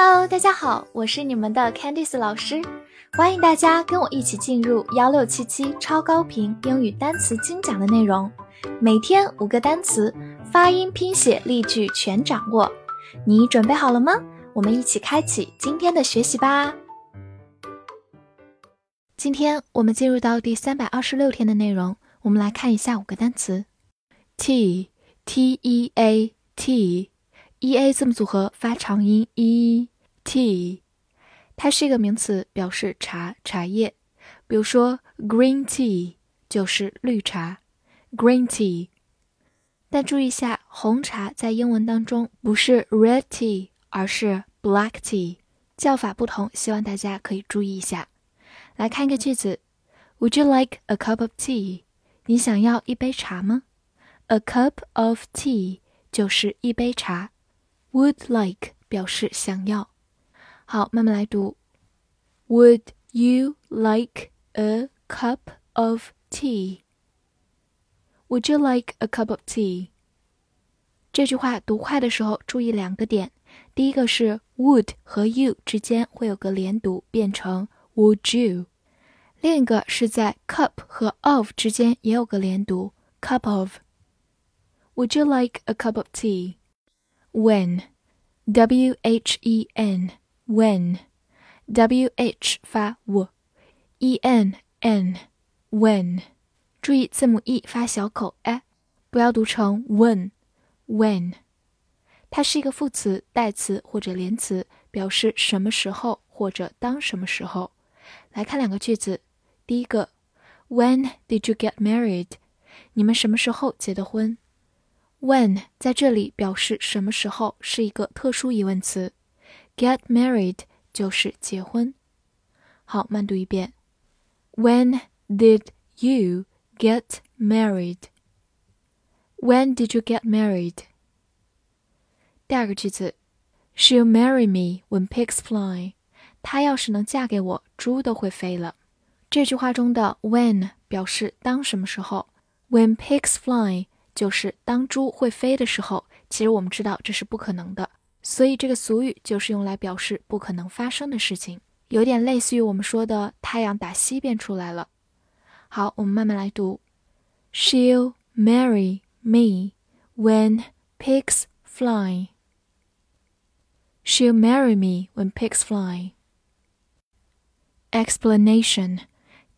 Hello，大家好，我是你们的 Candice 老师，欢迎大家跟我一起进入幺六七七超高频英语单词精讲的内容，每天五个单词，发音、拼写、例句全掌握，你准备好了吗？我们一起开启今天的学习吧。今天我们进入到第三百二十六天的内容，我们来看一下五个单词：t t e a t。E a 字母组合发长音 e t，它是一个名词，表示茶茶叶。比如说 green tea 就是绿茶，green tea。但注意一下，红茶在英文当中不是 red tea，而是 black tea，叫法不同，希望大家可以注意一下。来看一个句子：Would you like a cup of tea？你想要一杯茶吗？A cup of tea 就是一杯茶。Would like 表示想要。好，慢慢来读。Would you like a cup of tea? Would you like a cup of tea? 这句话读快的时候，注意两个点。第一个是 would 和 you 之间会有个连读，变成 would you。另一个是在 cup 和 of 之间也有个连读，cup of。Would you like a cup of tea? when w h e n when w h 发 w，e n n when，注意字母 e 发小口 a，不要读成 when when。它是一个副词、代词或者连词，表示什么时候或者当什么时候。来看两个句子，第一个，When did you get married？你们什么时候结的婚 ？When 在这里表示什么时候是一个特殊疑问词，get married 就是结婚。好，慢读一遍。When did you get married? When did you get married? 第二个句子，She'll marry me when pigs fly. 她要是能嫁给我，猪都会飞了。这句话中的 when 表示当什么时候，when pigs fly。就是当猪会飞的时候，其实我们知道这是不可能的，所以这个俗语就是用来表示不可能发生的事情，有点类似于我们说的太阳打西边出来了。好，我们慢慢来读：She'll marry me when pigs fly. She'll marry me when pigs fly. Explanation,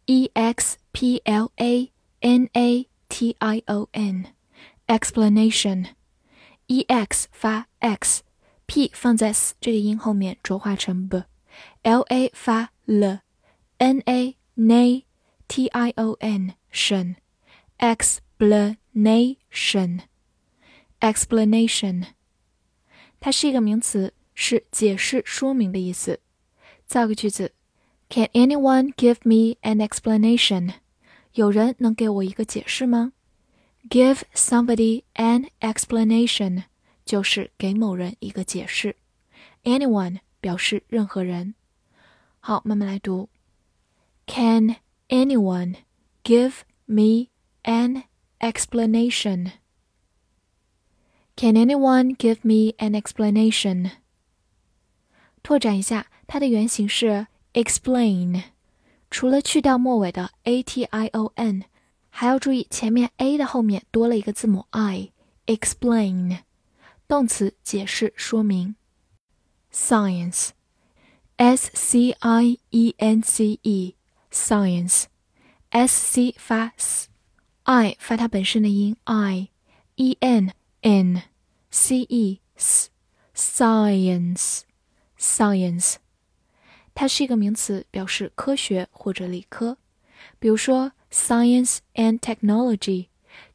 E X P L A N A T I O N explanation，e x 发 x，p 放在 s 这个音后面浊化成 b，l a 发 l，n a n t i o n 神，explanation，explanation，它是一个名词，是解释、说明的意思。造个句子：Can anyone give me an explanation？有人能给我一个解释吗 ？Give somebody an explanation 就是给某人一个解释。Anyone 表示任何人。好，慢慢来读。Can anyone give me an explanation? Can anyone give me an explanation? 拓展一下，它的原型是 explain，除了去掉末尾的 a t i o n。 还要注意，前面 a 的后面多了一个字母 i，explain，动词解释说明。science，s c i e n c e，science，s c 发 s，i 发它本身的音 i，e n n c e s，science，science，它是一个名词，表示科学或者理科，比如说。Science and technology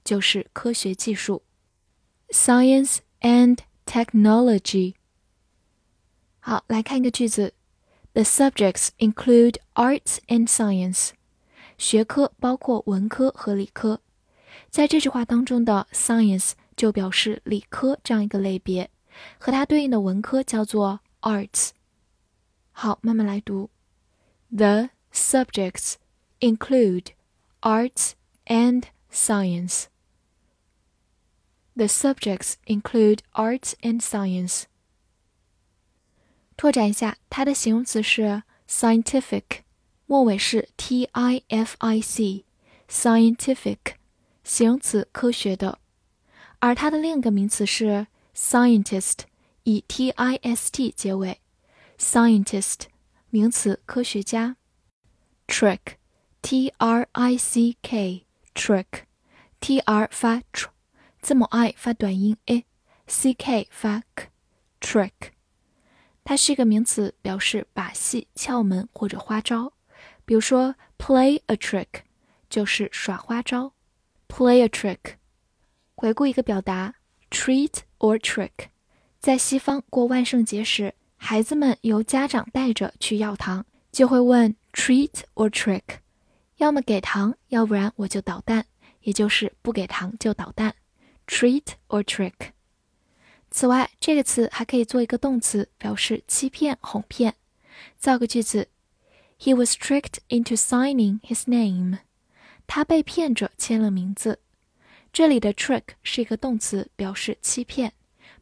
就是科学技术。Science and technology。好，来看一个句子。The subjects include arts and science。学科包括文科和理科。在这句话当中的 science 就表示理科这样一个类别，和它对应的文科叫做 arts。好，慢慢来读。The subjects include arts and science. The subjects include arts and science. 拓展一下，它的形容词是 scientific，末尾是 t i f i c，scientific，形容词，科学的。而它的另一个名词是 scientist，以 t i s t 结尾，scientist，名词，科学家。 T R I C K trick，T R 发 tr，字母 i 发短音 a，c k 发 k，trick。它是一个名词，表示把戏、窍门或者花招。比如说，play a trick 就是耍花招。play a trick。回顾一个表达，treat or trick。在西方过万圣节时，孩子们由家长带着去药堂，就会问 treat or trick，要么给糖，要不然我就捣蛋，也就是不给糖就捣蛋。treat or trick。此外，这个词还可以做一个动词，表示欺骗、哄骗。造个句子：He was tricked into signing his name。他被骗着签了名字。这里的 trick 是一个动词，表示欺骗。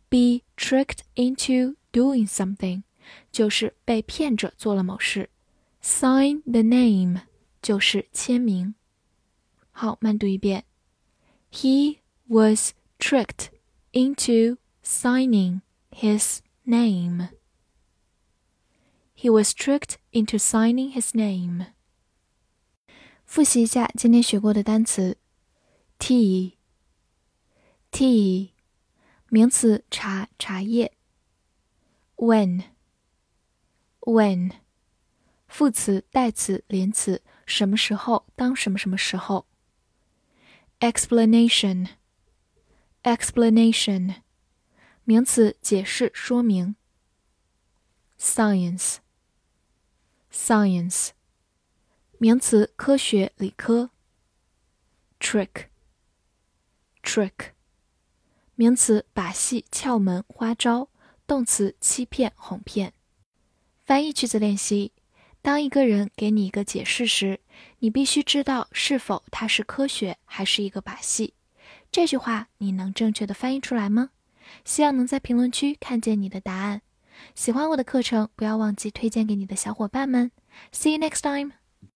Be tricked into doing something，就是被骗着做了某事。Sign the name 就是签名。好，慢读一遍。He was tricked into signing his name. He was tricked into signing his name. 复习一下今天学过的单词：tea tea 名词茶茶叶；when when 副词代词连词 什么时候当什么什么时候；explanation explanation 名词解释说明。science，science，名词科学理科。trick，trick，名词把戏窍门花招，动词欺骗哄骗。翻译句子练习：当一个人给你一个解释时，你必须知道是否它是科学还是一个把戏。这句话你能正确的翻译出来吗？希望能在评论区看见你的答案。喜欢我的课程，不要忘记推荐给你的小伙伴们。See you next time.